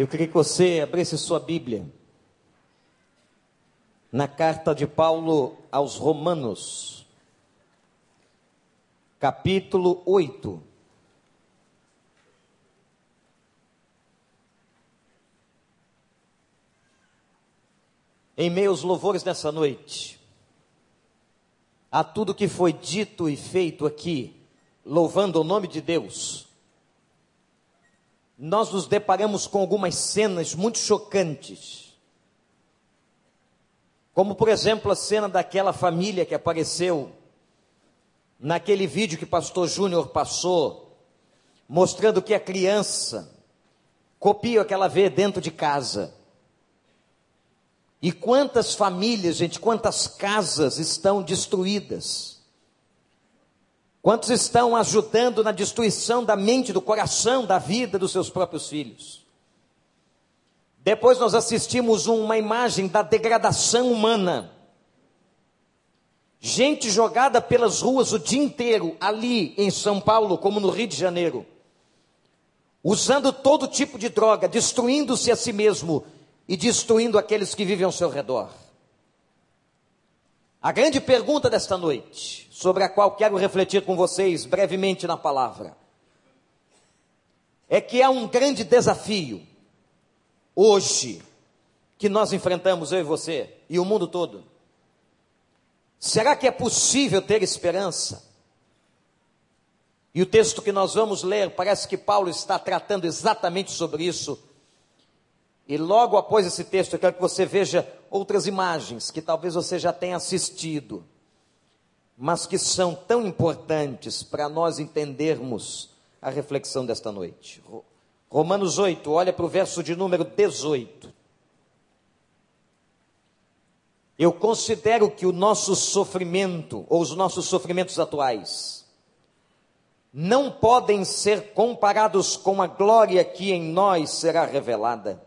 Eu queria que você abrisse sua Bíblia na carta de Paulo aos Romanos, capítulo 8. Em meus louvores nessa noite, a tudo que foi dito e feito aqui, louvando o nome de Deus, nós nos deparamos com algumas cenas muito chocantes. Como, por exemplo, a cena daquela família que apareceu naquele vídeo que pastor Júnior passou, mostrando que a criança copia o que ela vê dentro de casa. E quantas famílias, gente, quantas casas estão destruídas? Quantos estão ajudando na destruição da mente, do coração, da vida dos seus próprios filhos? Depois nós assistimos uma imagem da degradação humana. Gente jogada pelas ruas o dia inteiro, ali em São Paulo, como no Rio de Janeiro, usando todo tipo de droga, destruindo-se a si mesmo e destruindo aqueles que vivem ao seu redor. A grande pergunta desta noite sobre a qual quero refletir com vocês brevemente na palavra, é que há um grande desafio hoje que nós enfrentamos, eu e você, e o mundo todo. Será que é possível ter esperança? E o texto que nós vamos ler, parece que Paulo está tratando exatamente sobre isso. E logo após esse texto, eu quero que você veja outras imagens que talvez você já tenha assistido mas que são tão importantes para nós entendermos a reflexão desta noite. Romanos 8, olha para o verso de número 18. Eu considero que o nosso sofrimento, ou os nossos sofrimentos atuais, não podem ser comparados com a glória que em nós será revelada.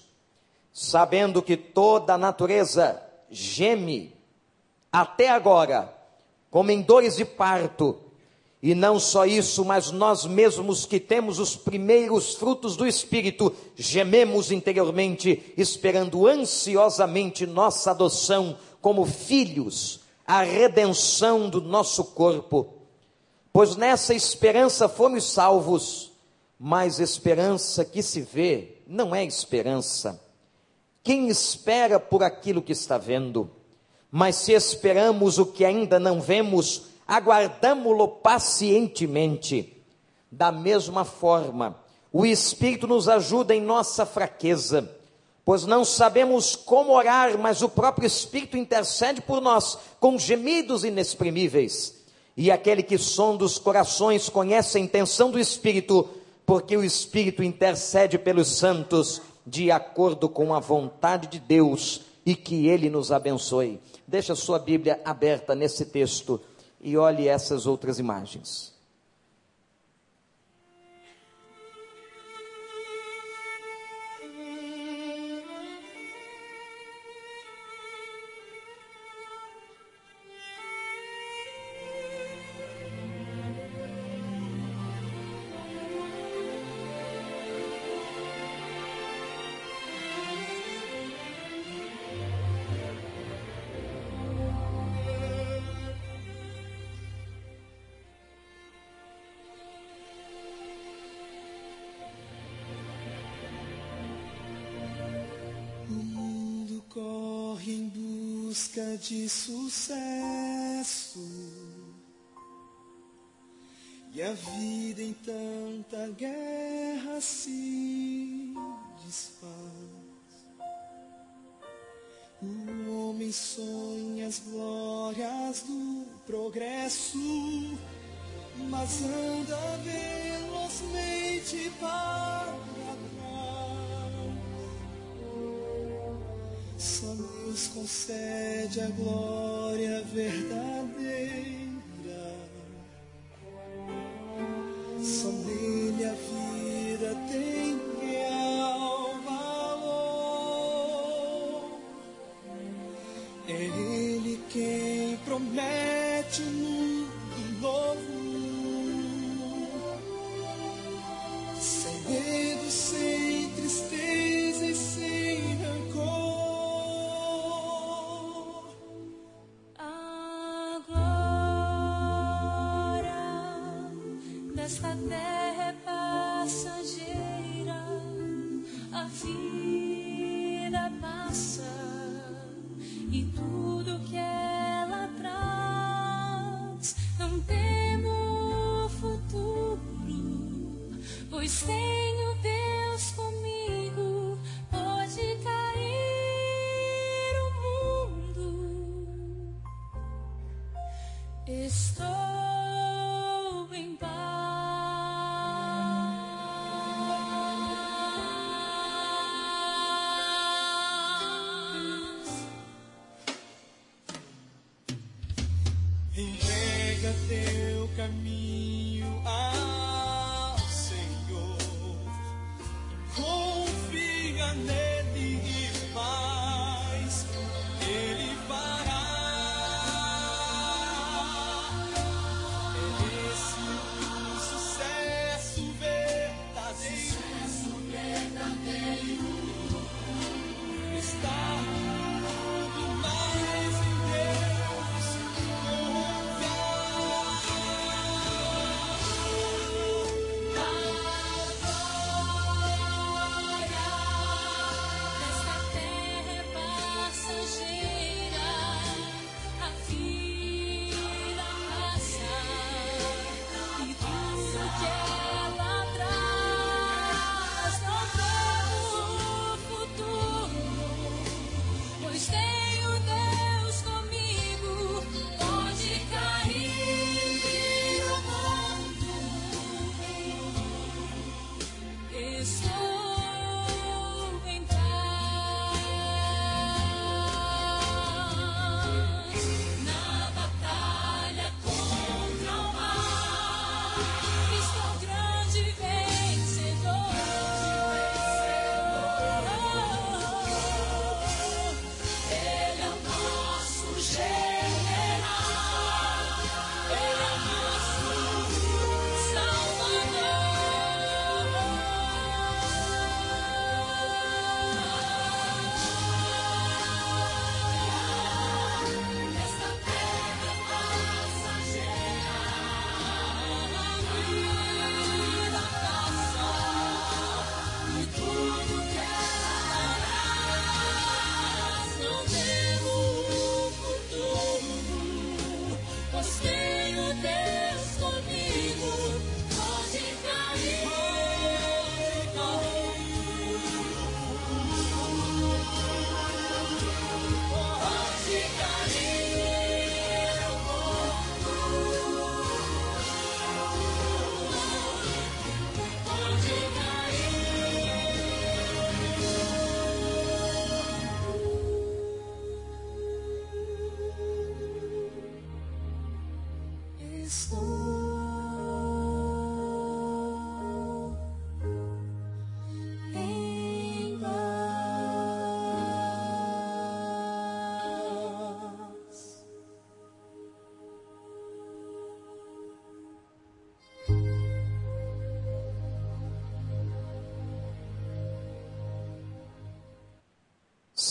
sabendo que toda a natureza geme até agora, como em dores de parto, e não só isso, mas nós mesmos que temos os primeiros frutos do Espírito, gememos interiormente, esperando ansiosamente nossa adoção como filhos, a redenção do nosso corpo. Pois nessa esperança fomos salvos, mas esperança que se vê não é esperança. Quem espera por aquilo que está vendo? Mas se esperamos o que ainda não vemos, aguardamo-lo pacientemente. Da mesma forma, o Espírito nos ajuda em nossa fraqueza, pois não sabemos como orar, mas o próprio Espírito intercede por nós com gemidos inexprimíveis. E aquele que sonda os corações conhece a intenção do Espírito, porque o Espírito intercede pelos santos de acordo com a vontade de Deus e que Ele nos abençoe. Deixa sua Bíblia aberta nesse texto e olhe essas outras imagens. De sucesso e a vida em tanta guerra se desfaz. O homem sonha as glórias do progresso, mas anda velozmente para nos concede a glória verdadeira. always say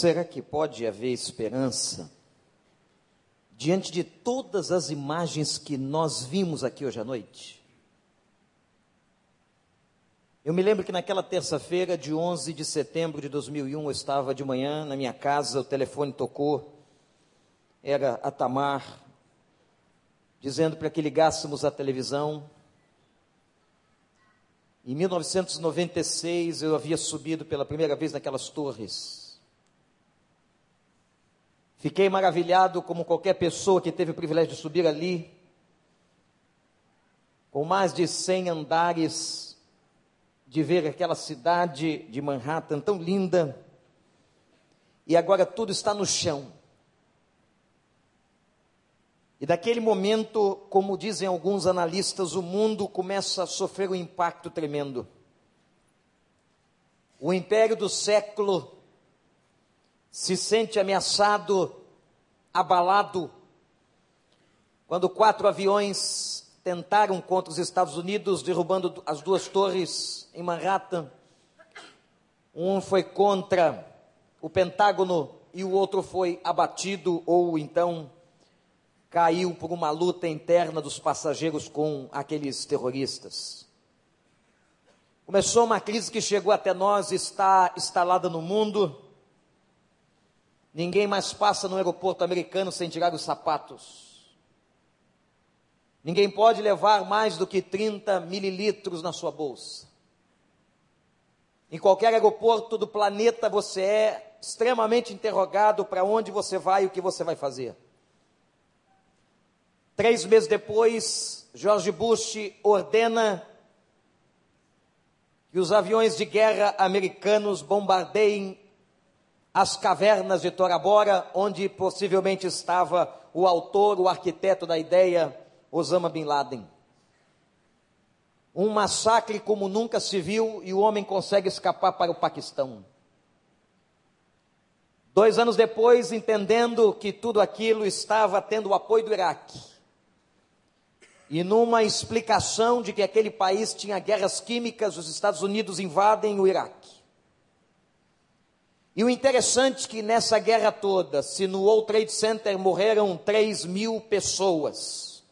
Será que pode haver esperança? Diante de todas as imagens que nós vimos aqui hoje à noite? Eu me lembro que naquela terça-feira de 11 de setembro de 2001, eu estava de manhã na minha casa, o telefone tocou. Era a Tamar, dizendo para que ligássemos a televisão. Em 1996, eu havia subido pela primeira vez naquelas torres Fiquei maravilhado, como qualquer pessoa que teve o privilégio de subir ali, com mais de 100 andares, de ver aquela cidade de Manhattan tão linda, e agora tudo está no chão. E daquele momento, como dizem alguns analistas, o mundo começa a sofrer um impacto tremendo. O império do século se sente ameaçado, abalado, quando quatro aviões tentaram contra os Estados Unidos, derrubando as duas torres em Manhattan. Um foi contra o Pentágono e o outro foi abatido ou então caiu por uma luta interna dos passageiros com aqueles terroristas. Começou uma crise que chegou até nós, está instalada no mundo. Ninguém mais passa no aeroporto americano sem tirar os sapatos. Ninguém pode levar mais do que 30 mililitros na sua bolsa. Em qualquer aeroporto do planeta você é extremamente interrogado para onde você vai e o que você vai fazer. Três meses depois, George Bush ordena que os aviões de guerra americanos bombardeiem as cavernas de Tora Bora, onde possivelmente estava o autor, o arquiteto da ideia, Osama Bin Laden. Um massacre como nunca se viu e o homem consegue escapar para o Paquistão. Dois anos depois, entendendo que tudo aquilo estava tendo o apoio do Iraque, e numa explicação de que aquele país tinha guerras químicas, os Estados Unidos invadem o Iraque. E o interessante é que nessa guerra toda, se no World Trade Center morreram 3 mil pessoas,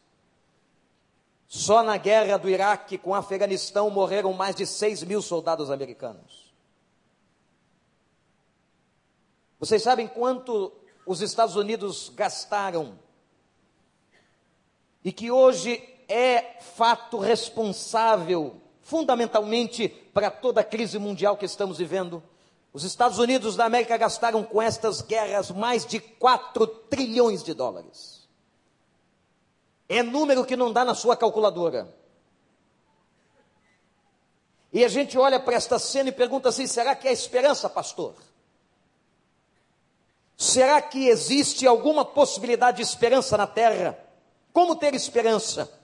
só na guerra do Iraque com o Afeganistão morreram mais de 6 mil soldados americanos. Vocês sabem quanto os Estados Unidos gastaram e que hoje é fato responsável, fundamentalmente, para toda a crise mundial que estamos vivendo? Os Estados Unidos da América gastaram com estas guerras mais de 4 trilhões de dólares. É número que não dá na sua calculadora. E a gente olha para esta cena e pergunta assim: será que é esperança, pastor? Será que existe alguma possibilidade de esperança na terra? Como ter esperança?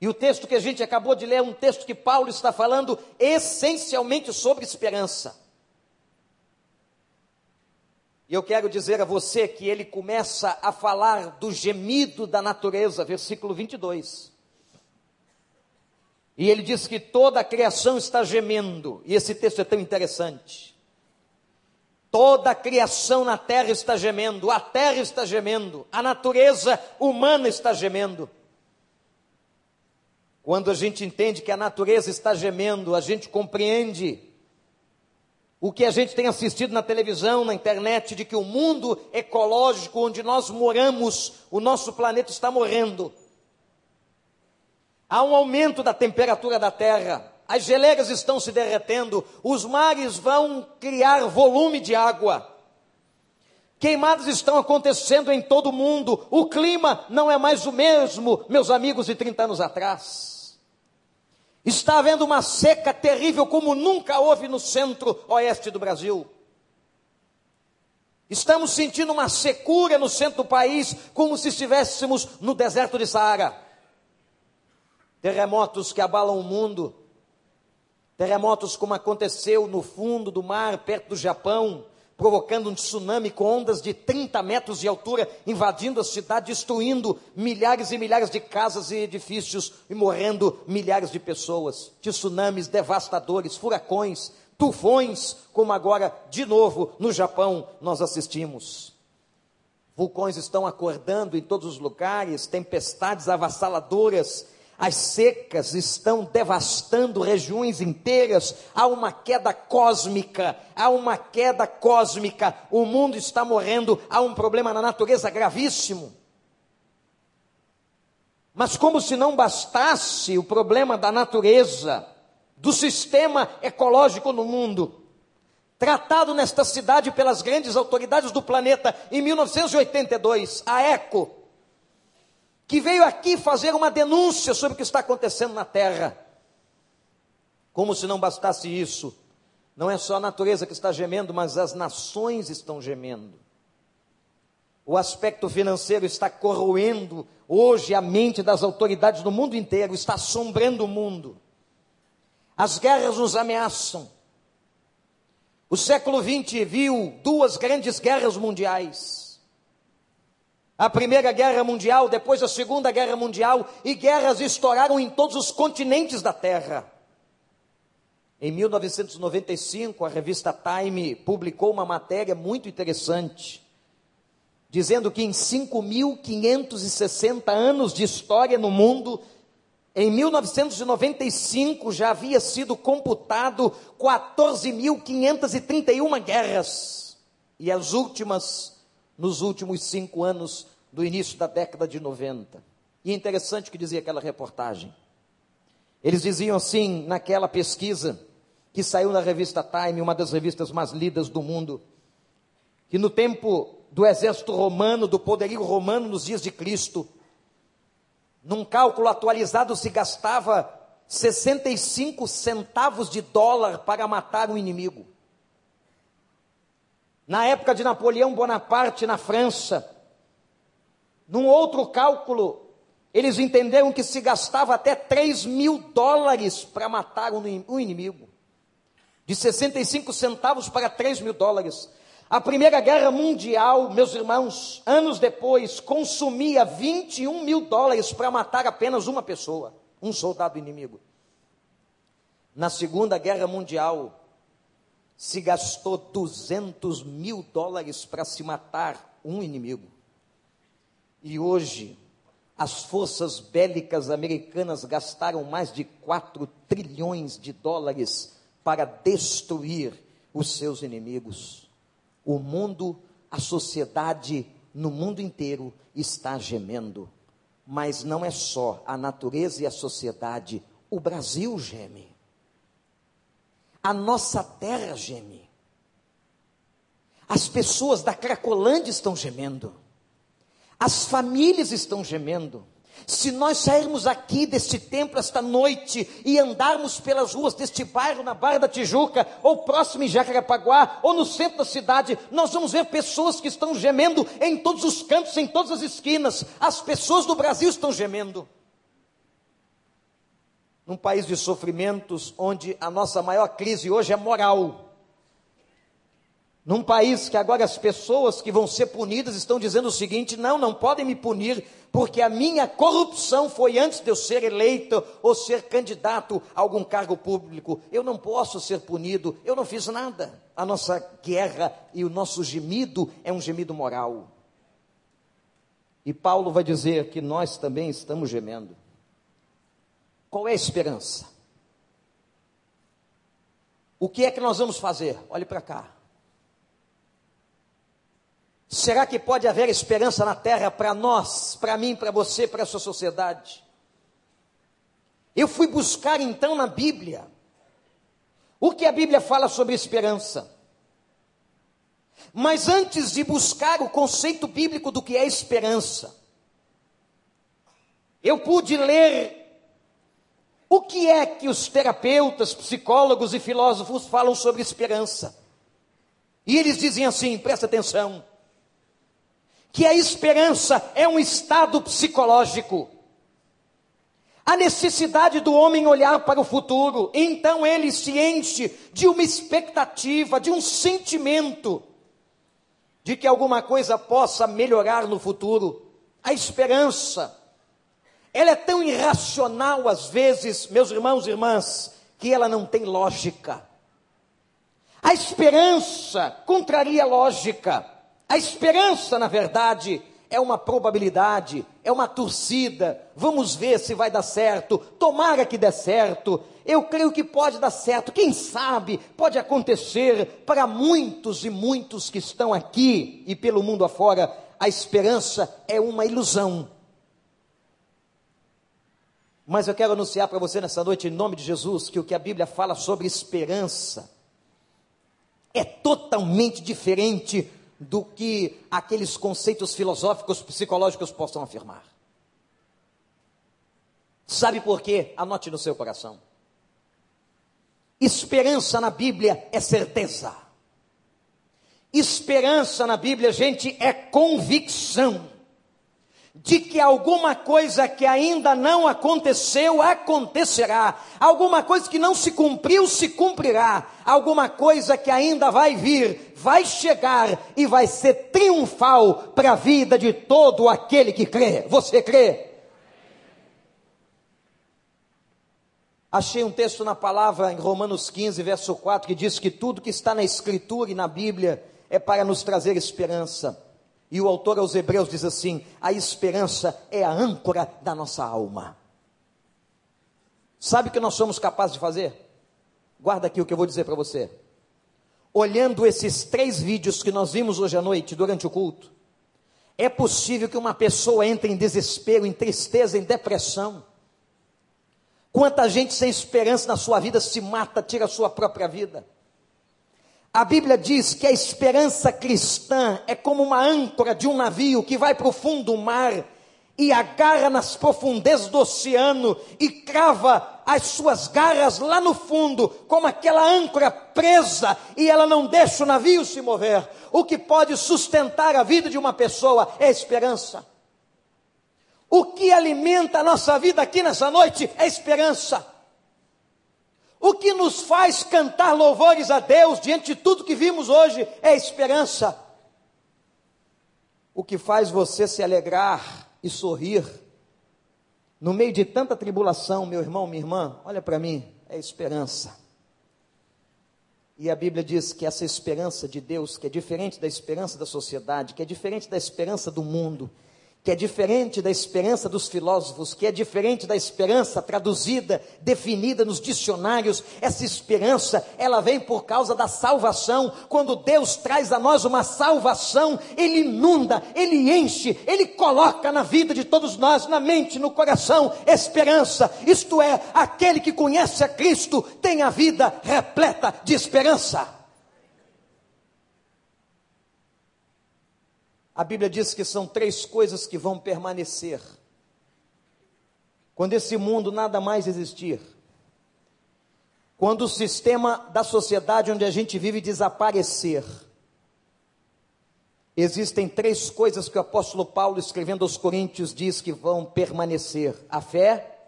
E o texto que a gente acabou de ler é um texto que Paulo está falando essencialmente sobre esperança. E eu quero dizer a você que ele começa a falar do gemido da natureza, versículo 22. E ele diz que toda a criação está gemendo, e esse texto é tão interessante. Toda a criação na terra está gemendo, a terra está gemendo, a natureza humana está gemendo. Quando a gente entende que a natureza está gemendo, a gente compreende o que a gente tem assistido na televisão, na internet, de que o mundo ecológico onde nós moramos, o nosso planeta está morrendo. Há um aumento da temperatura da Terra, as geleiras estão se derretendo, os mares vão criar volume de água. Queimadas estão acontecendo em todo o mundo, o clima não é mais o mesmo, meus amigos, de 30 anos atrás. Está havendo uma seca terrível como nunca houve no centro-oeste do Brasil. Estamos sentindo uma secura no centro do país, como se estivéssemos no deserto de Saara. Terremotos que abalam o mundo, terremotos como aconteceu no fundo do mar, perto do Japão, provocando um tsunami com ondas de 30 metros de altura, invadindo a cidade, destruindo milhares e milhares de casas e edifícios e morrendo milhares de pessoas. Tsunamis devastadores, furacões, tufões, como agora, de novo, no Japão, nós assistimos. Vulcões estão acordando em todos os lugares, tempestades avassaladoras, as secas estão devastando regiões inteiras, há uma queda cósmica, há uma queda cósmica, o mundo está morrendo, há um problema na natureza gravíssimo. Mas, como se não bastasse o problema da natureza, do sistema ecológico no mundo, tratado nesta cidade pelas grandes autoridades do planeta em 1982, a ECO, que veio aqui fazer uma denúncia sobre o que está acontecendo na Terra. Como se não bastasse isso, Não é só a natureza que está gemendo, mas as nações estão gemendo. O aspecto financeiro está corroendo hoje a mente das autoridades do mundo inteiro, está assombrando o mundo. As guerras nos ameaçam. O século XX viu duas grandes guerras mundiais. A Primeira Guerra Mundial, depois a Segunda Guerra Mundial, e guerras estouraram em todos os continentes da Terra. Em 1995, a revista Time publicou uma matéria muito interessante, dizendo que em 5.560 anos de história no mundo, em 1995 já havia sido computado 14.531 guerras, e as últimas nos últimos cinco anos do início da década de 90. E é interessante o que dizia aquela reportagem. Eles diziam assim, naquela pesquisa, que saiu na revista Time, uma das revistas mais lidas do mundo, que no tempo do exército romano, do poderio romano nos dias de Cristo, num cálculo atualizado se gastava 65 centavos de dólar para matar um inimigo. Na época de Napoleão Bonaparte, na França, num outro cálculo, eles entenderam que se gastava até 3 mil dólares para matar um inimigo. De 65 centavos para 3 mil dólares. A Primeira Guerra Mundial, meus irmãos, anos depois, consumia 21 mil dólares para matar apenas uma pessoa, um soldado inimigo. Na Segunda Guerra Mundial, se gastou 200 mil dólares para se matar um inimigo. E hoje, as forças bélicas americanas gastaram mais de 4 trilhões de dólares para destruir os seus inimigos. O mundo, a sociedade no mundo inteiro está gemendo. Mas não é só a natureza e a sociedade, o Brasil geme. A nossa terra geme. As pessoas da Cracolândia estão gemendo. As famílias estão gemendo. Se nós sairmos aqui deste templo esta noite e andarmos pelas ruas deste bairro na Barra da Tijuca, ou próximo em Jacarepaguá, ou no centro da cidade, nós vamos ver pessoas que estão gemendo em todos os cantos, em todas as esquinas. As pessoas do Brasil estão gemendo. Num país de sofrimentos, onde a nossa maior crise hoje é moral. Num país que agora as pessoas que vão ser punidas estão dizendo o seguinte: não, não podem me punir, porque a minha corrupção foi antes de eu ser eleito ou ser candidato a algum cargo público. Eu não posso ser punido, eu não fiz nada. A nossa guerra e o nosso gemido é um gemido moral. E Paulo vai dizer que nós também estamos gemendo. Qual é a esperança? O que é que nós vamos fazer? Olhe para cá. Será que pode haver esperança na terra para nós, para mim, para você, para a sua sociedade? Eu fui buscar então na Bíblia o que a Bíblia fala sobre esperança. Mas antes de buscar o conceito bíblico do que é esperança, eu pude ler o que é que os terapeutas, psicólogos e filósofos falam sobre esperança. E eles dizem assim: presta atenção que a esperança é um estado psicológico. A necessidade do homem olhar para o futuro, então ele se enche de uma expectativa, de um sentimento de que alguma coisa possa melhorar no futuro. A esperança, ela é tão irracional às vezes, meus irmãos e irmãs, que ela não tem lógica. A esperança contraria a lógica. A esperança, na verdade, é uma probabilidade, é uma torcida. Vamos ver se vai dar certo. Tomara que dê certo. Eu creio que pode dar certo. Quem sabe pode acontecer para muitos e muitos que estão aqui e pelo mundo afora. A esperança é uma ilusão. Mas eu quero anunciar para você nessa noite, em nome de Jesus, que o que a Bíblia fala sobre esperança é totalmente diferente do que aqueles conceitos filosóficos, psicológicos possam afirmar. Sabe por quê? Anote no seu coração. Esperança na Bíblia é certeza. Esperança na Bíblia, gente, é convicção de que alguma coisa que ainda não aconteceu acontecerá, alguma coisa que não se cumpriu se cumprirá, alguma coisa que ainda vai vir, vai chegar e vai ser triunfal para a vida de todo aquele que crê. Você crê? Achei um texto na palavra em Romanos 15, verso 4, que diz que tudo que está na Escritura e na Bíblia é para nos trazer esperança. E o autor aos Hebreus diz assim: a esperança é a âncora da nossa alma. Sabe o que nós somos capazes de fazer? Guarda aqui o que eu vou dizer para você. Olhando esses três vídeos que nós vimos hoje à noite, durante o culto, é possível que uma pessoa entre em desespero, em tristeza, em depressão. Quanta gente sem esperança na sua vida se mata, tira a sua própria vida. A Bíblia diz que a esperança cristã é como uma âncora de um navio que vai para o fundo do mar e agarra nas profundezas do oceano e crava as suas garras lá no fundo, como aquela âncora presa, e ela não deixa o navio se mover. O que pode sustentar a vida de uma pessoa é esperança. O que alimenta a nossa vida aqui nessa noite é esperança. O que nos faz cantar louvores a Deus diante de tudo que vimos hoje é esperança. O que faz você se alegrar e sorrir no meio de tanta tribulação, meu irmão, minha irmã, olha para mim, é esperança. E a Bíblia diz que essa esperança de Deus, que é diferente da esperança da sociedade, que é diferente da esperança do mundo, que é diferente da esperança dos filósofos, que é diferente da esperança traduzida, definida nos dicionários. Essa esperança, ela vem por causa da salvação. Quando Deus traz a nós uma salvação, Ele inunda, Ele enche, Ele coloca na vida de todos nós, na mente, no coração, esperança. Isto é, aquele que conhece a Cristo tem a vida repleta de esperança. A Bíblia diz que são três coisas que vão permanecer. Quando esse mundo nada mais existir, quando o sistema da sociedade onde a gente vive desaparecer, existem três coisas que o apóstolo Paulo, escrevendo aos Coríntios, diz que vão permanecer: a fé,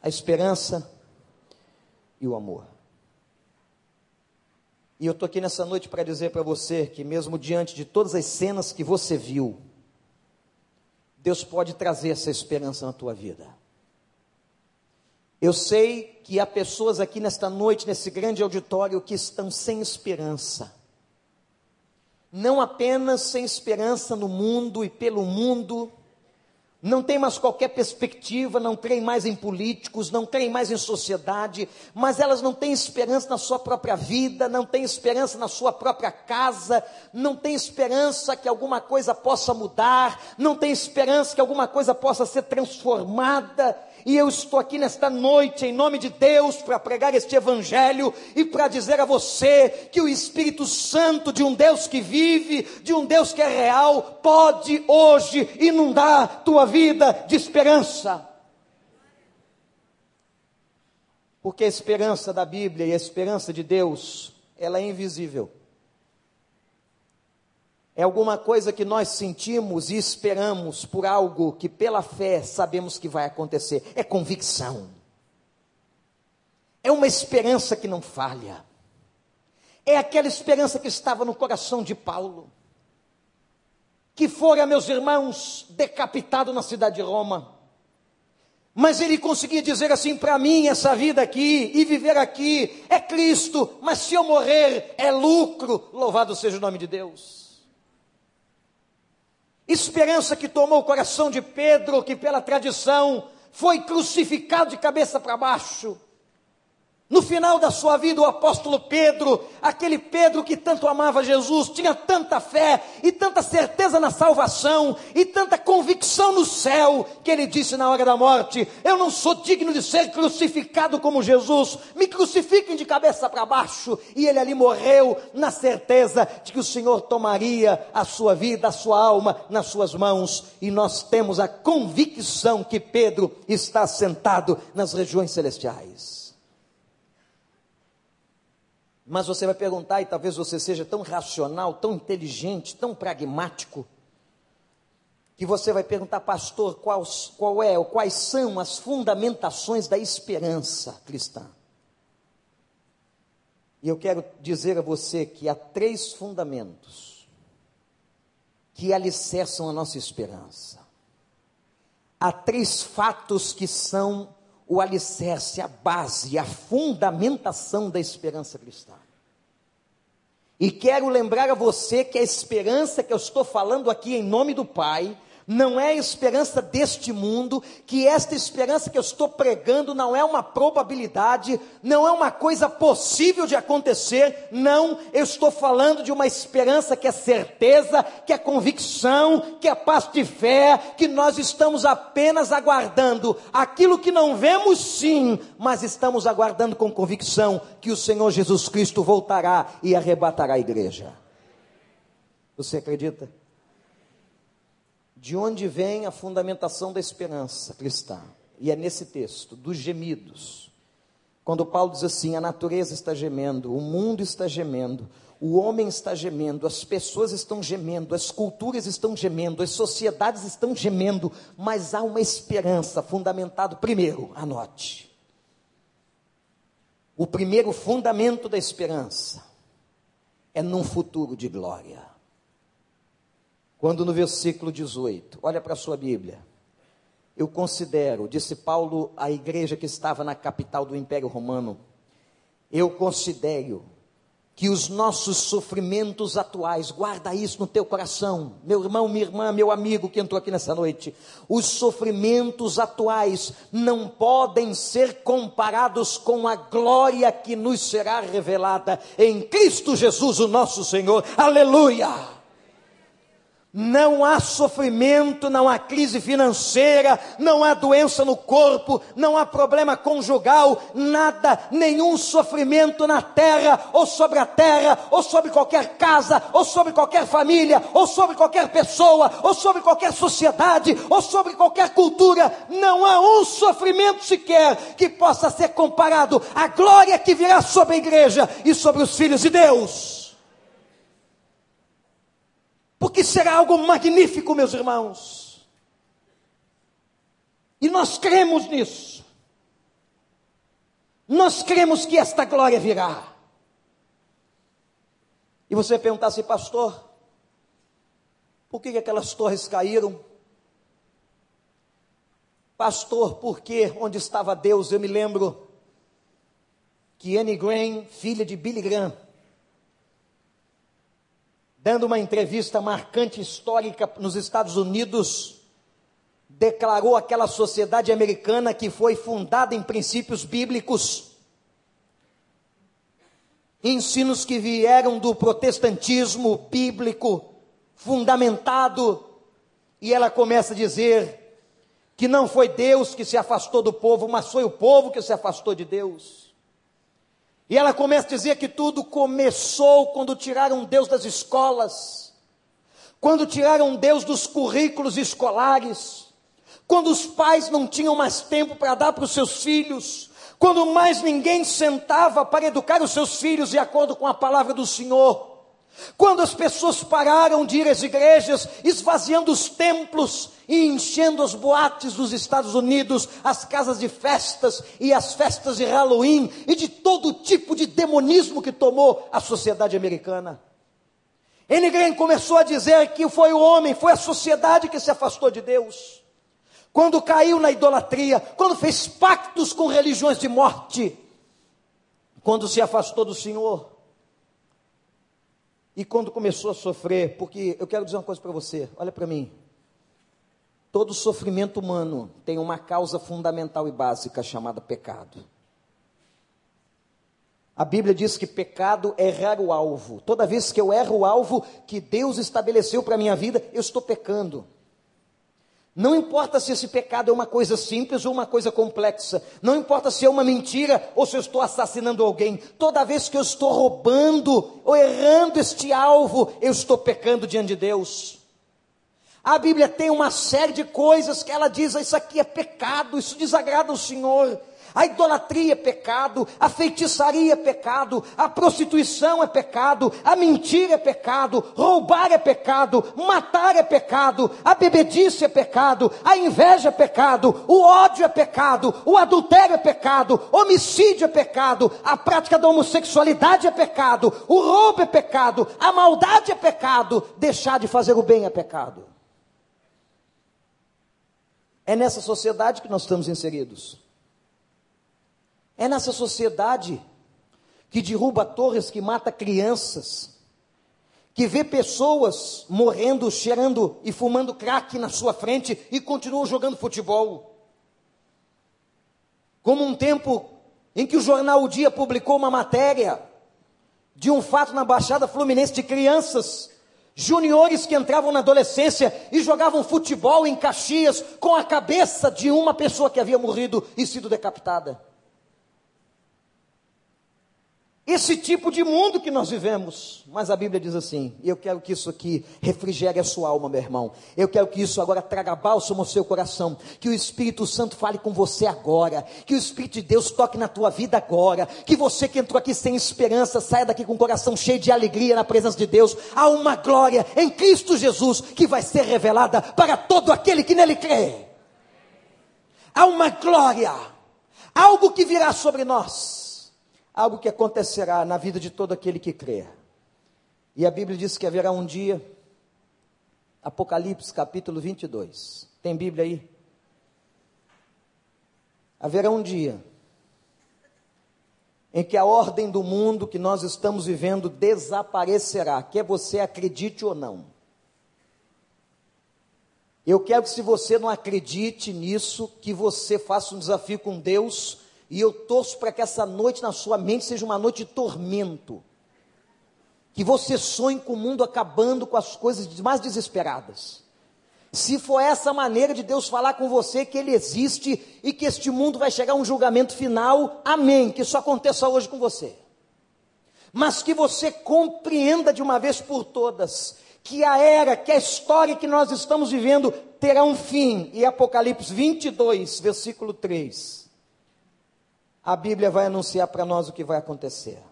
a esperança e o amor. E eu estou aqui nessa noite para dizer para você que, mesmo diante de todas as cenas que você viu, Deus pode trazer essa esperança na tua vida. Eu sei que há pessoas aqui nesta noite, nesse grande auditório, que estão sem esperança. Não apenas sem esperança no mundo e pelo mundo, não tem mais qualquer perspectiva, não creem mais em políticos, não creem mais em sociedade, mas elas não têm esperança na sua própria vida, não têm esperança na sua própria casa, não têm esperança que alguma coisa possa mudar, não têm esperança que alguma coisa possa ser transformada. E eu estou aqui nesta noite, em nome de Deus, para pregar este Evangelho e para dizer a você que o Espírito Santo de um Deus que vive, de um Deus que é real, pode hoje inundar tua vida de esperança. Porque a esperança da Bíblia e a esperança de Deus, ela é invisível é alguma coisa que nós sentimos e esperamos por algo que pela fé sabemos que vai acontecer. É convicção. É uma esperança que não falha. É aquela esperança que estava no coração de Paulo, que fora, meus irmãos, decapitado na cidade de Roma. Mas ele conseguia dizer assim: para mim, essa vida aqui e viver aqui é Cristo, mas se eu morrer é lucro. Louvado seja o nome de Deus. Esperança que tomou o coração de Pedro, que pela tradição foi crucificado de cabeça para baixo. No final da sua vida, o apóstolo Pedro, aquele Pedro que tanto amava Jesus, tinha tanta fé e tanta certeza na salvação e tanta convicção no céu, que ele disse na hora da morte: Eu não sou digno de ser crucificado como Jesus, me crucifiquem de cabeça para baixo. E ele ali morreu na certeza de que o Senhor tomaria a sua vida, a sua alma nas suas mãos. E nós temos a convicção que Pedro está sentado nas regiões celestiais. Mas você vai perguntar, e talvez você seja tão racional, tão inteligente, tão pragmático, que você vai perguntar, pastor, qual, qual é, ou quais são as fundamentações da esperança cristã? E eu quero dizer a você que há três fundamentos que alicerçam a nossa esperança. Há três fatos que são o alicerce, a base, a fundamentação da esperança cristã. E quero lembrar a você que a esperança que eu estou falando aqui em nome do Pai não é a esperança deste mundo, que esta esperança que eu estou pregando não é uma probabilidade, não é uma coisa possível de acontecer, não, eu estou falando de uma esperança que é certeza, que é convicção, que é paz de fé, que nós estamos apenas aguardando aquilo que não vemos sim, mas estamos aguardando com convicção que o Senhor Jesus Cristo voltará e arrebatará a igreja. Você acredita? De onde vem a fundamentação da esperança cristã? E é nesse texto, dos gemidos. Quando Paulo diz assim: a natureza está gemendo, o mundo está gemendo, o homem está gemendo, as pessoas estão gemendo, as culturas estão gemendo, as sociedades estão gemendo, mas há uma esperança fundamentada, primeiro, anote. O primeiro fundamento da esperança é num futuro de glória. Quando no versículo 18, olha para a sua Bíblia. Eu considero, disse Paulo à igreja que estava na capital do Império Romano, eu considero que os nossos sofrimentos atuais, guarda isso no teu coração, meu irmão, minha irmã, meu amigo que entrou aqui nessa noite, os sofrimentos atuais não podem ser comparados com a glória que nos será revelada em Cristo Jesus, o nosso Senhor. Aleluia! Não há sofrimento, não há crise financeira, não há doença no corpo, não há problema conjugal, nada, nenhum sofrimento na terra, ou sobre a terra, ou sobre qualquer casa, ou sobre qualquer família, ou sobre qualquer pessoa, ou sobre qualquer sociedade, ou sobre qualquer cultura. Não há um sofrimento sequer que possa ser comparado à glória que virá sobre a igreja e sobre os filhos de Deus porque será algo magnífico, meus irmãos. E nós cremos nisso. Nós cremos que esta glória virá. E você perguntar assim, pastor, por que, que aquelas torres caíram? Pastor, por que onde estava Deus? Eu me lembro que Anne Graham, filha de Billy Graham, dando uma entrevista marcante histórica nos Estados Unidos, declarou aquela sociedade americana que foi fundada em princípios bíblicos, ensinos que vieram do protestantismo bíblico fundamentado, e ela começa a dizer que não foi Deus que se afastou do povo, mas foi o povo que se afastou de Deus. E ela começa a dizer que tudo começou quando tiraram Deus das escolas, quando tiraram Deus dos currículos escolares, quando os pais não tinham mais tempo para dar para os seus filhos, quando mais ninguém sentava para educar os seus filhos de acordo com a palavra do Senhor. Quando as pessoas pararam de ir às igrejas, esvaziando os templos e enchendo as boates dos Estados Unidos, as casas de festas e as festas de Halloween e de todo tipo de demonismo que tomou a sociedade americana. N. começou a dizer que foi o homem, foi a sociedade que se afastou de Deus. Quando caiu na idolatria, quando fez pactos com religiões de morte, quando se afastou do Senhor. E quando começou a sofrer, porque eu quero dizer uma coisa para você, olha para mim. Todo sofrimento humano tem uma causa fundamental e básica chamada pecado. A Bíblia diz que pecado é errar o alvo. Toda vez que eu erro o alvo que Deus estabeleceu para a minha vida, eu estou pecando. Não importa se esse pecado é uma coisa simples ou uma coisa complexa. Não importa se é uma mentira ou se eu estou assassinando alguém. Toda vez que eu estou roubando ou errando este alvo, eu estou pecando diante de Deus. A Bíblia tem uma série de coisas que ela diz: isso aqui é pecado, isso desagrada o Senhor. A idolatria é pecado, a feitiçaria é pecado, a prostituição é pecado, a mentira é pecado, roubar é pecado, matar é pecado, a bebedice é pecado, a inveja é pecado, o ódio é pecado, o adultério é pecado, homicídio é pecado, a prática da homossexualidade é pecado, o roubo é pecado, a maldade é pecado, deixar de fazer o bem é pecado. É nessa sociedade que nós estamos inseridos. É nessa sociedade que derruba torres, que mata crianças, que vê pessoas morrendo, cheirando e fumando crack na sua frente e continuam jogando futebol. Como um tempo em que o jornal O Dia publicou uma matéria de um fato na Baixada Fluminense de crianças juniores que entravam na adolescência e jogavam futebol em Caxias com a cabeça de uma pessoa que havia morrido e sido decapitada. Esse tipo de mundo que nós vivemos. Mas a Bíblia diz assim: eu quero que isso aqui refrigere a sua alma, meu irmão. Eu quero que isso agora traga bálsamo ao seu coração. Que o Espírito Santo fale com você agora. Que o Espírito de Deus toque na tua vida agora. Que você que entrou aqui sem esperança saia daqui com o coração cheio de alegria na presença de Deus. Há uma glória em Cristo Jesus que vai ser revelada para todo aquele que nele crê. Há uma glória, algo que virá sobre nós algo que acontecerá na vida de todo aquele que crê. E a Bíblia diz que haverá um dia, Apocalipse capítulo 22. Tem Bíblia aí? Haverá um dia em que a ordem do mundo que nós estamos vivendo desaparecerá, quer você acredite ou não. Eu quero que, se você não acredite nisso, que você faça um desafio com Deus e eu torço para que essa noite na sua mente seja uma noite de tormento. Que você sonhe com o mundo acabando com as coisas mais desesperadas. Se for essa maneira de Deus falar com você que Ele existe e que este mundo vai chegar a um julgamento final, amém. Que isso aconteça hoje com você. Mas que você compreenda de uma vez por todas que a era, que a história que nós estamos vivendo terá um fim. E Apocalipse 22, versículo 3 a Bíblia vai anunciar para nós o que vai acontecer.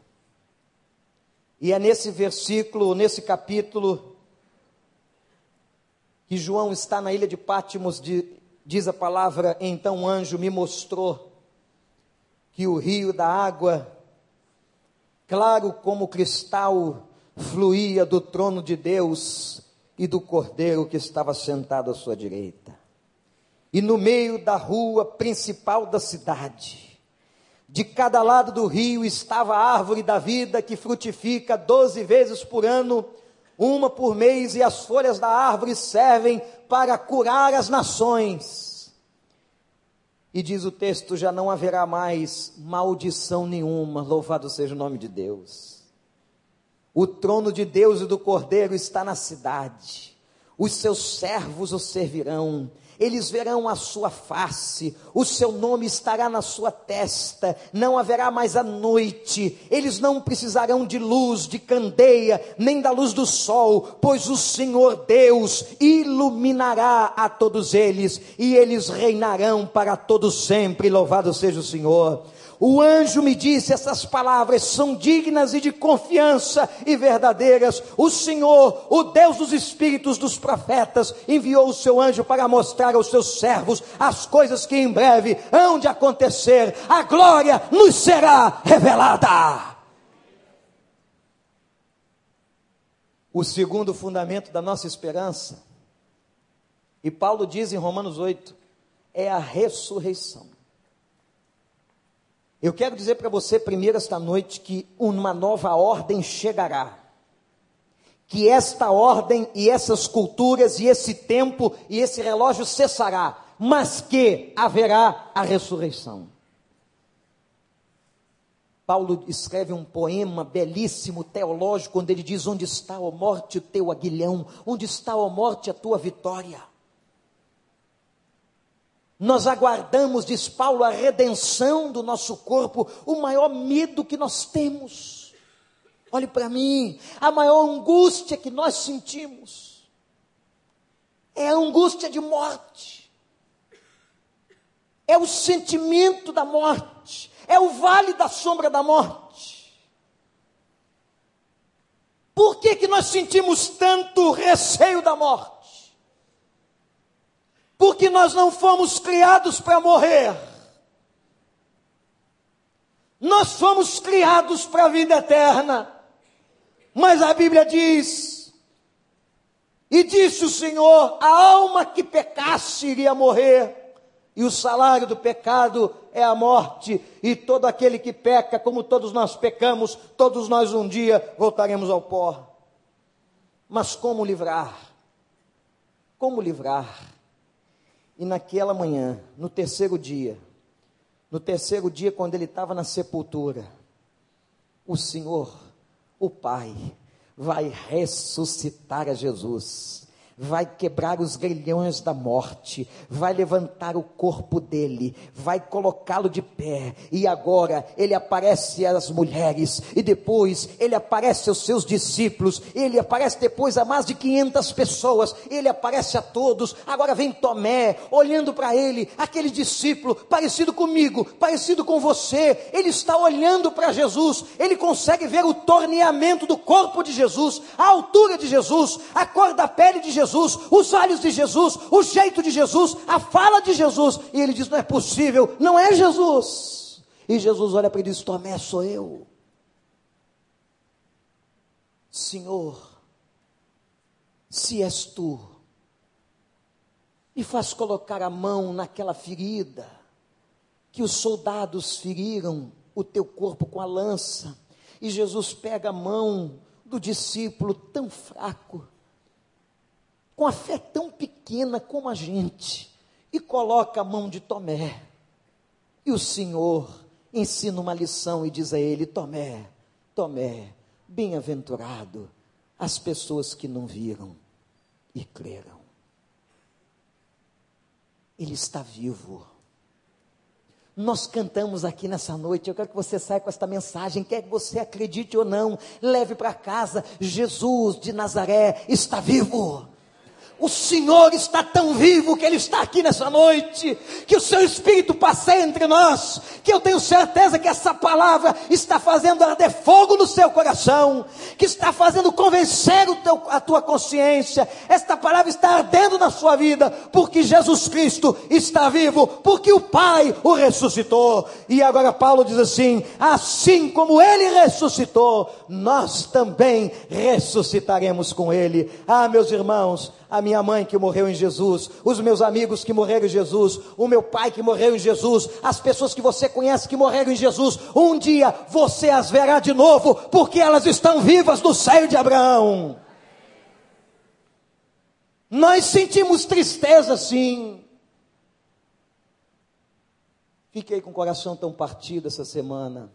E é nesse versículo, nesse capítulo, que João está na ilha de Pátimos, de, diz a palavra: então o anjo me mostrou que o rio da água, claro como cristal, fluía do trono de Deus e do cordeiro que estava sentado à sua direita. E no meio da rua principal da cidade, de cada lado do rio estava a árvore da vida que frutifica doze vezes por ano, uma por mês, e as folhas da árvore servem para curar as nações. E diz o texto: já não haverá mais maldição nenhuma, louvado seja o nome de Deus. O trono de Deus e do Cordeiro está na cidade, os seus servos o servirão eles verão a sua face, o seu nome estará na sua testa, não haverá mais a noite, eles não precisarão de luz, de candeia, nem da luz do sol, pois o Senhor Deus iluminará a todos eles, e eles reinarão para todos sempre, louvado seja o Senhor. O anjo me disse: essas palavras são dignas e de confiança e verdadeiras. O Senhor, o Deus dos espíritos dos profetas, enviou o seu anjo para mostrar aos seus servos as coisas que em breve hão de acontecer. A glória nos será revelada. O segundo fundamento da nossa esperança, e Paulo diz em Romanos 8, é a ressurreição. Eu quero dizer para você primeiro esta noite que uma nova ordem chegará. Que esta ordem e essas culturas e esse tempo e esse relógio cessará, mas que haverá a ressurreição. Paulo escreve um poema belíssimo, teológico, onde ele diz: Onde está, ó morte, o teu aguilhão? Onde está, ó morte, a tua vitória? Nós aguardamos, diz Paulo, a redenção do nosso corpo, o maior medo que nós temos. Olhe para mim, a maior angústia que nós sentimos é a angústia de morte. é o sentimento da morte, é o vale da sombra da morte. Por que, que nós sentimos tanto receio da morte? Porque nós não fomos criados para morrer. Nós fomos criados para a vida eterna. Mas a Bíblia diz: E disse o Senhor: a alma que pecasse iria morrer, e o salário do pecado é a morte, e todo aquele que peca, como todos nós pecamos, todos nós um dia voltaremos ao pó. Mas como livrar? Como livrar? E naquela manhã, no terceiro dia, no terceiro dia, quando ele estava na sepultura, o Senhor, o Pai, vai ressuscitar a Jesus, vai quebrar os grilhões da morte, vai levantar o corpo dele, vai colocá-lo de pé, e agora ele aparece às mulheres, e depois ele aparece aos seus discípulos, ele aparece depois a mais de 500 pessoas, ele aparece a todos. Agora vem Tomé, olhando para ele, aquele discípulo parecido comigo, parecido com você, ele está olhando para Jesus, ele consegue ver o torneamento do corpo de Jesus, a altura de Jesus, a cor da pele de Jesus, os olhos de Jesus, o jeito de Jesus, a fala de Jesus, e ele diz: Não é possível, não é Jesus. E Jesus olha para ele e diz: Tomé, sou eu. Senhor, se és tu, e faz colocar a mão naquela ferida que os soldados feriram o teu corpo com a lança, e Jesus pega a mão do discípulo tão fraco, com a fé tão pequena como a gente, e coloca a mão de Tomé. E o Senhor ensina uma lição e diz a ele: Tomé, Tomé, bem-aventurado as pessoas que não viram e creram. Ele está vivo. Nós cantamos aqui nessa noite. Eu quero que você saia com esta mensagem, quer que você acredite ou não, leve para casa. Jesus de Nazaré está vivo. O Senhor está tão vivo que Ele está aqui nessa noite, que o Seu Espírito passeia entre nós, que eu tenho certeza que essa palavra está fazendo arder fogo no seu coração, que está fazendo convencer teu, a tua consciência. Esta palavra está ardendo na sua vida, porque Jesus Cristo está vivo, porque o Pai o ressuscitou. E agora Paulo diz assim: assim como Ele ressuscitou, nós também ressuscitaremos com Ele. Ah, meus irmãos, a minha mãe que morreu em Jesus, os meus amigos que morreram em Jesus, o meu pai que morreu em Jesus, as pessoas que você conhece que morreram em Jesus, um dia você as verá de novo, porque elas estão vivas no seio de Abraão. Nós sentimos tristeza sim. Fiquei com o coração tão partido essa semana.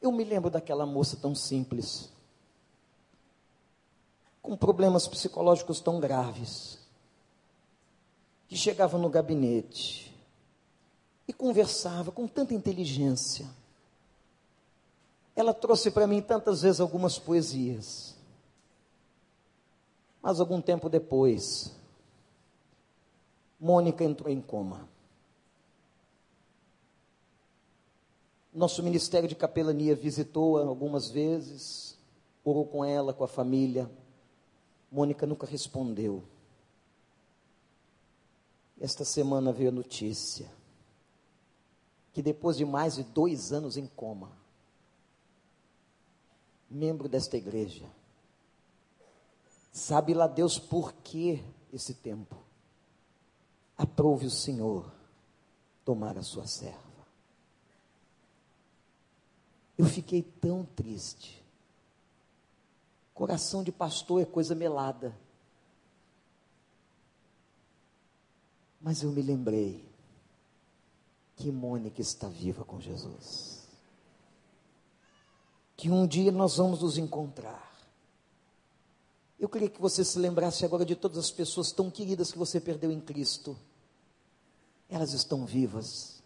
Eu me lembro daquela moça tão simples com problemas psicológicos tão graves, que chegava no gabinete e conversava com tanta inteligência. Ela trouxe para mim tantas vezes algumas poesias. Mas algum tempo depois, Mônica entrou em coma. Nosso ministério de capelania visitou-a algumas vezes, orou com ela, com a família. Mônica nunca respondeu. Esta semana veio a notícia que depois de mais de dois anos em coma, membro desta igreja, sabe lá Deus por que esse tempo, aprove o Senhor tomar a sua serva. Eu fiquei tão triste. Coração de pastor é coisa melada. Mas eu me lembrei que Mônica está viva com Jesus. Que um dia nós vamos nos encontrar. Eu queria que você se lembrasse agora de todas as pessoas tão queridas que você perdeu em Cristo. Elas estão vivas.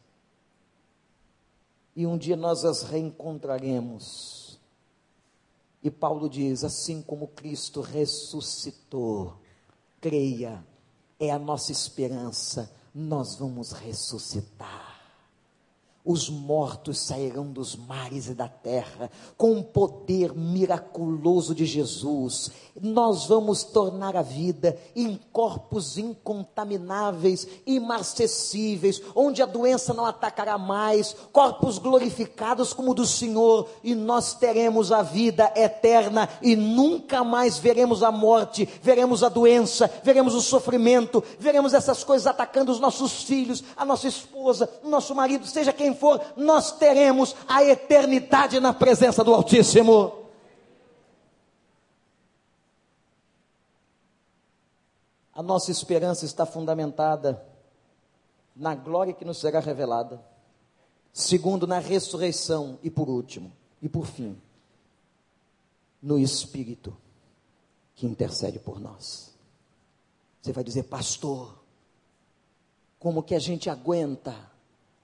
E um dia nós as reencontraremos. E Paulo diz: assim como Cristo ressuscitou, creia, é a nossa esperança nós vamos ressuscitar. Os mortos sairão dos mares e da terra, com o poder miraculoso de Jesus. Nós vamos tornar a vida em corpos incontamináveis, imarcessíveis, onde a doença não atacará mais, corpos glorificados como o do Senhor, e nós teremos a vida eterna e nunca mais veremos a morte, veremos a doença, veremos o sofrimento, veremos essas coisas atacando os nossos filhos, a nossa esposa, o nosso marido, seja quem for, nós teremos a eternidade na presença do Altíssimo. A nossa esperança está fundamentada na glória que nos será revelada. Segundo, na ressurreição. E por último, e por fim, no Espírito que intercede por nós. Você vai dizer, pastor, como que a gente aguenta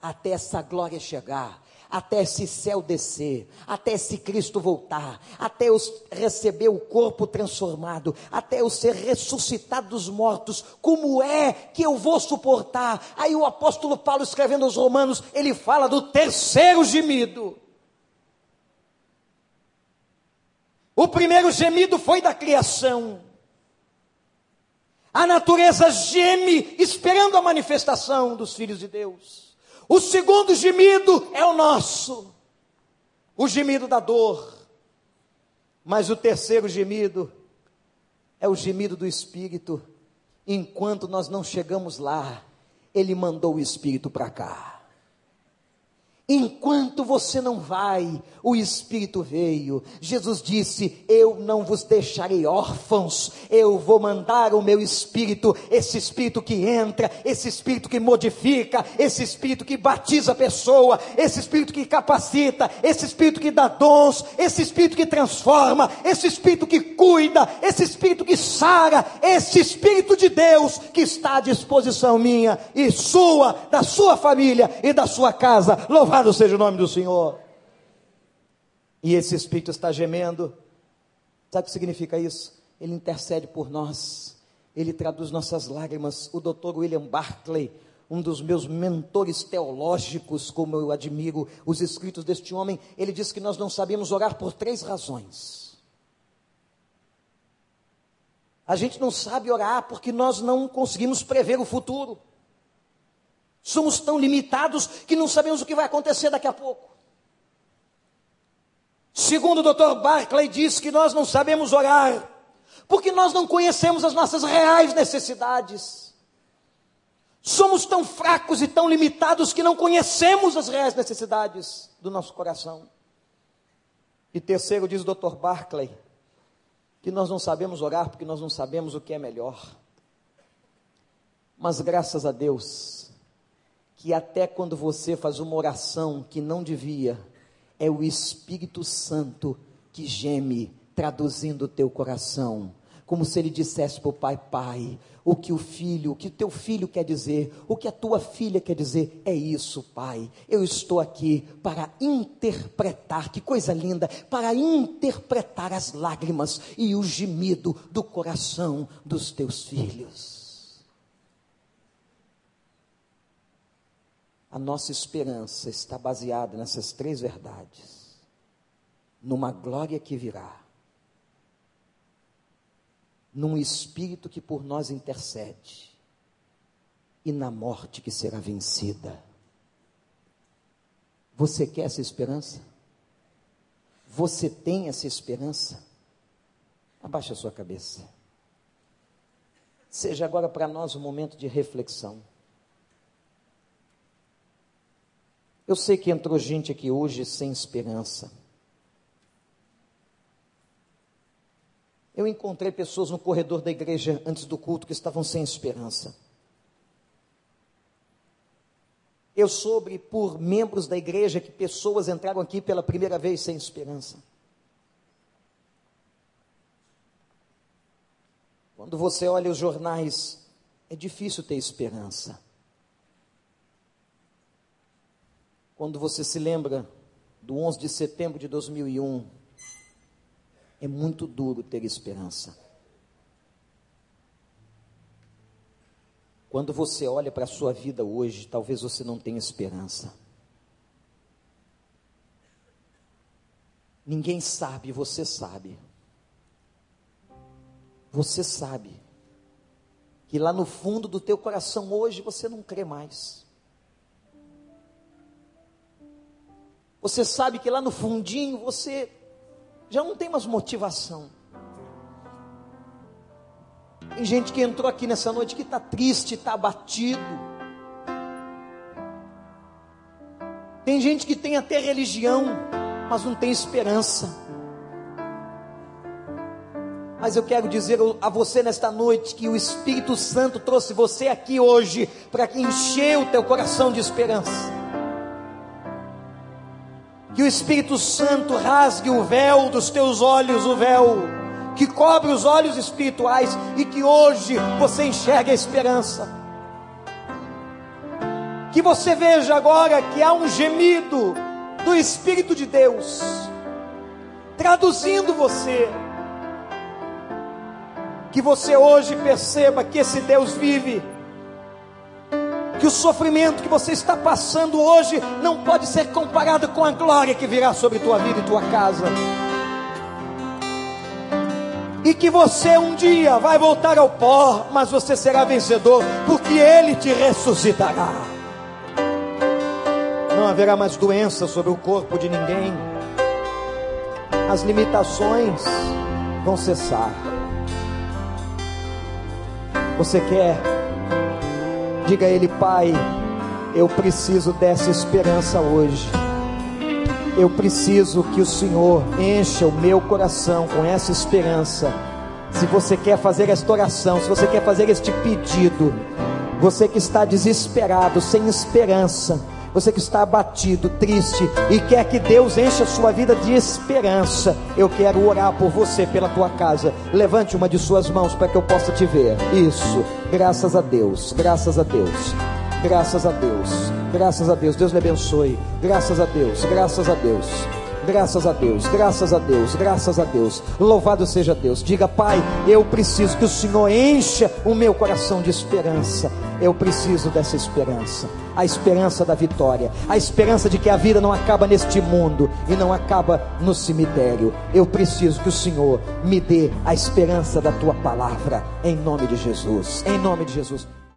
até essa glória chegar? até esse céu descer, até esse Cristo voltar, até eu receber o corpo transformado, até eu ser ressuscitado dos mortos, como é que eu vou suportar? Aí o apóstolo Paulo escrevendo aos Romanos, ele fala do terceiro gemido. O primeiro gemido foi da criação. A natureza geme esperando a manifestação dos filhos de Deus. O segundo gemido é o nosso, o gemido da dor. Mas o terceiro gemido é o gemido do Espírito. Enquanto nós não chegamos lá, Ele mandou o Espírito para cá. Enquanto você não vai, o Espírito veio. Jesus disse: Eu não vos deixarei órfãos, eu vou mandar o meu Espírito, esse Espírito que entra, esse Espírito que modifica, esse Espírito que batiza a pessoa, esse Espírito que capacita, esse Espírito que dá dons, esse Espírito que transforma, esse Espírito que cuida, esse Espírito que sara, esse Espírito de Deus que está à disposição minha e sua, da sua família e da sua casa. Louvado Louvado seja o nome do Senhor. E esse Espírito está gemendo. Sabe o que significa isso? Ele intercede por nós. Ele traduz nossas lágrimas. O doutor William Barclay, um dos meus mentores teológicos, como eu admiro os escritos deste homem, ele diz que nós não sabemos orar por três razões. A gente não sabe orar porque nós não conseguimos prever o futuro. Somos tão limitados que não sabemos o que vai acontecer daqui a pouco. Segundo o Dr. Barclay diz que nós não sabemos orar, porque nós não conhecemos as nossas reais necessidades. Somos tão fracos e tão limitados que não conhecemos as reais necessidades do nosso coração. E terceiro, diz o Dr. Barclay, que nós não sabemos orar porque nós não sabemos o que é melhor. Mas graças a Deus, que até quando você faz uma oração que não devia, é o Espírito Santo que geme, traduzindo o teu coração. Como se ele dissesse para o pai, pai, o que o filho, o que o teu filho quer dizer, o que a tua filha quer dizer, é isso, pai. Eu estou aqui para interpretar, que coisa linda, para interpretar as lágrimas e o gemido do coração dos teus filhos. A nossa esperança está baseada nessas três verdades: numa glória que virá, num Espírito que por nós intercede e na morte que será vencida. Você quer essa esperança? Você tem essa esperança? Abaixe a sua cabeça. Seja agora para nós um momento de reflexão. Eu sei que entrou gente aqui hoje sem esperança. Eu encontrei pessoas no corredor da igreja antes do culto que estavam sem esperança. Eu soube por membros da igreja que pessoas entraram aqui pela primeira vez sem esperança. Quando você olha os jornais, é difícil ter esperança. Quando você se lembra do 11 de setembro de 2001, é muito duro ter esperança. Quando você olha para a sua vida hoje, talvez você não tenha esperança. Ninguém sabe, você sabe. Você sabe que lá no fundo do teu coração hoje você não crê mais. Você sabe que lá no fundinho você já não tem mais motivação. Tem gente que entrou aqui nessa noite que está triste, está abatido. Tem gente que tem até religião, mas não tem esperança. Mas eu quero dizer a você nesta noite que o Espírito Santo trouxe você aqui hoje para encher o teu coração de esperança. Que o Espírito Santo rasgue o véu dos teus olhos, o véu que cobre os olhos espirituais e que hoje você enxergue a esperança. Que você veja agora que há um gemido do Espírito de Deus traduzindo você. Que você hoje perceba que esse Deus vive. Que o sofrimento que você está passando hoje não pode ser comparado com a glória que virá sobre tua vida e tua casa e que você um dia vai voltar ao pó, mas você será vencedor, porque Ele te ressuscitará. Não haverá mais doença sobre o corpo de ninguém, as limitações vão cessar. Você quer? Diga a Ele, Pai, eu preciso dessa esperança hoje. Eu preciso que o Senhor encha o meu coração com essa esperança. Se você quer fazer esta oração, se você quer fazer este pedido, você que está desesperado, sem esperança, você que está abatido, triste e quer que Deus encha a sua vida de esperança, eu quero orar por você, pela tua casa. Levante uma de suas mãos para que eu possa te ver. Isso, graças a Deus, graças a Deus. Graças a Deus, graças a Deus, Deus lhe abençoe. Graças a Deus, graças a Deus, graças a Deus, graças a Deus, graças a Deus. Louvado seja Deus. Diga, Pai, eu preciso que o Senhor encha o meu coração de esperança. Eu preciso dessa esperança, a esperança da vitória, a esperança de que a vida não acaba neste mundo e não acaba no cemitério. Eu preciso que o Senhor me dê a esperança da tua palavra, em nome de Jesus, em nome de Jesus.